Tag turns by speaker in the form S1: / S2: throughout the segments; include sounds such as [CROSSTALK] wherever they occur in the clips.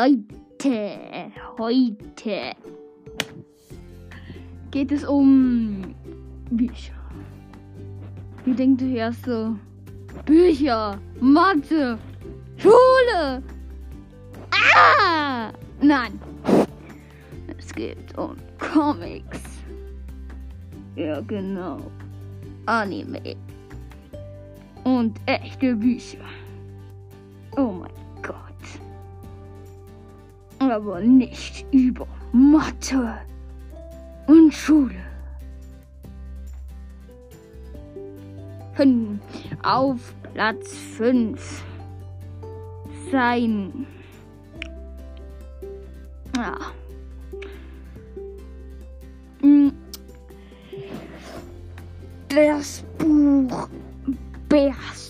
S1: Leute, heute geht es um Bücher. Wie denkt ihr erst so? Bücher, Mathe, Schule. Ah! Nein. Es geht um Comics. Ja, genau. Anime. Und echte Bücher. Oh mein Aber nicht über Mathe und Schule. Auf Platz 5 sein. Ja. Mm. Das Buch Beast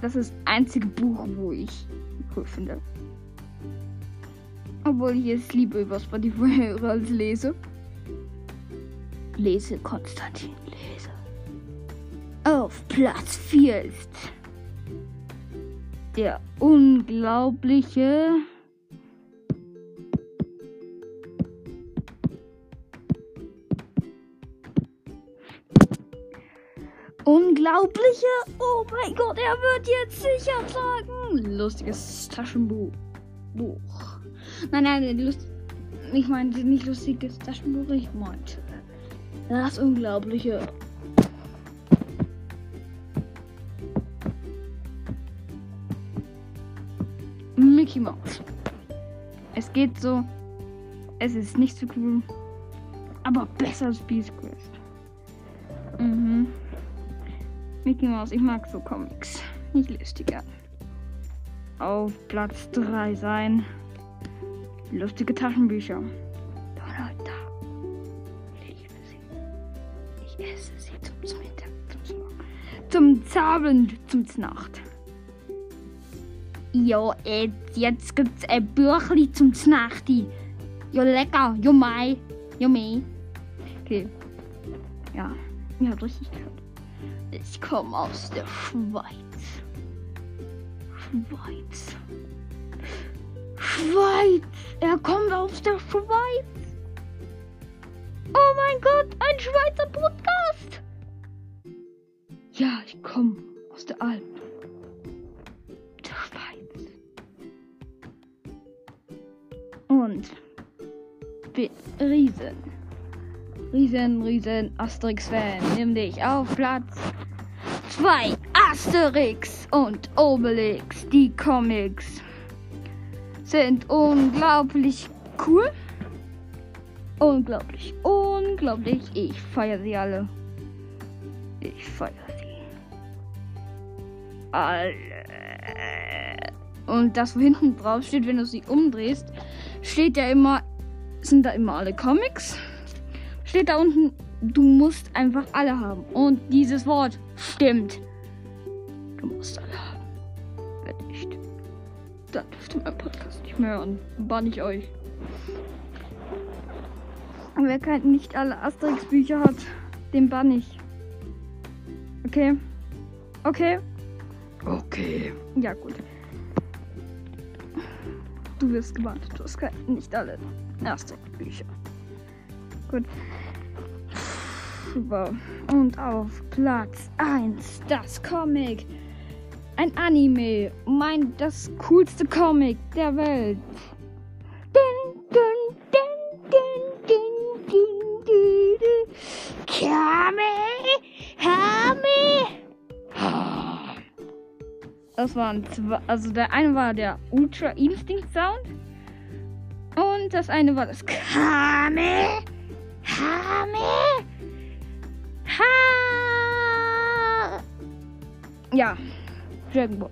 S1: Das ist das einzige Buch, wo ich cool finde. Obwohl ich es lieber über Spotify [LAUGHS] höre als lese. Lese Konstantin, lese. Auf Platz 4 ist der unglaubliche Unglaubliche? Oh mein Gott, er wird jetzt sicher sagen. Lustiges Taschenbuch. Buch. Nein, nein, lust ich meinte nicht lustiges Taschenbuch, ich meinte das Unglaubliche. Mickey Mouse. Es geht so. Es ist nicht so cool. Aber besser als Beast Quest. Mhm. Mickey Mouse, ich mag so Comics. Ich lese die gern. Auf Platz 3 sein. Lustige Taschenbücher. Donald Duck. Ich liebe sie. Ich esse sie zum Mittag, zum, zum Abend, zum Nacht. Ja, jetzt, gibt's ein Büchli zum Znachti. Ja, lecker. Ja, mei. Ja, mei. Okay. Ja, ihr habt richtig gehört. Ich komme aus der Schweiz. Schweiz. Schweiz. Er kommt aus der Schweiz. Oh mein Gott, ein Schweizer Podcast. Ja, ich komme aus der Alpen. Der Schweiz. Und bin Riesen. Riesen, Riesen Asterix-Fan. Nimm dich auf Platz 2. Asterix und Obelix. Die Comics sind unglaublich cool. Unglaublich, unglaublich. Ich feiere sie alle. Ich feiere sie. Alle. Und das, wo hinten drauf steht, wenn du sie umdrehst, steht ja immer, sind da immer alle Comics. Steht da unten, du musst einfach alle haben. Und dieses Wort stimmt. Du musst alle haben. Wenn nicht, dann dürft ihr meinen Podcast nicht mehr hören. Bann ich euch. Und wer kein, nicht alle Asterix-Bücher hat, den bann ich. Okay? Okay? Okay. Ja, gut. Du wirst gewarnt. Du hast kein, nicht alle Asterix-Bücher. Gut. Wow. Und auf Platz 1 das Comic. Ein Anime. Mein, das coolste Comic der Welt. Dun, dun, dun, dun, dun, dun, dun, dun. Kame, Hame. Das waren zwei, also der eine war der Ultra Instinct Sound und das eine war das Kame, Hame, Ha. Ja, Dragon Ball.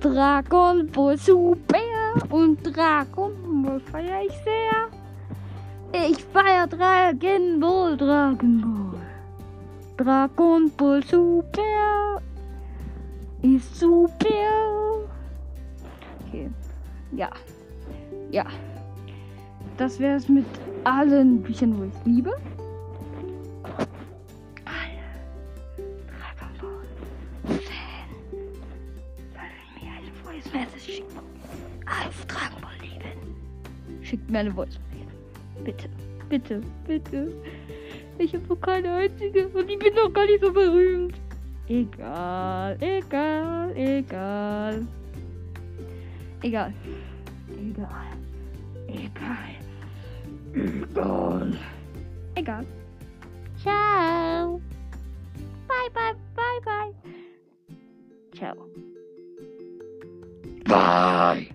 S1: Dragon Ball Super und Dragon Ball feiere ich sehr. Ich feiere Dragon Ball, Dragon Ball. Dragon Ball Super ist super. Okay, ja, ja das wäre es mit allen Büchern, wo ich liebe. Alle Dragon Ball Fan sollen mir eine Voice Message schicken. Auf Dragon Ball Leben. Schickt mir eine Voice Message. Bitte, bitte, bitte. Ich habe noch keine einzige und ich bin noch gar nicht so berühmt. Egal, egal, egal. Egal. Egal. Egal. Egal. Egal. Ciao. Bye, bye, bye, bye. Ciao.
S2: Bye.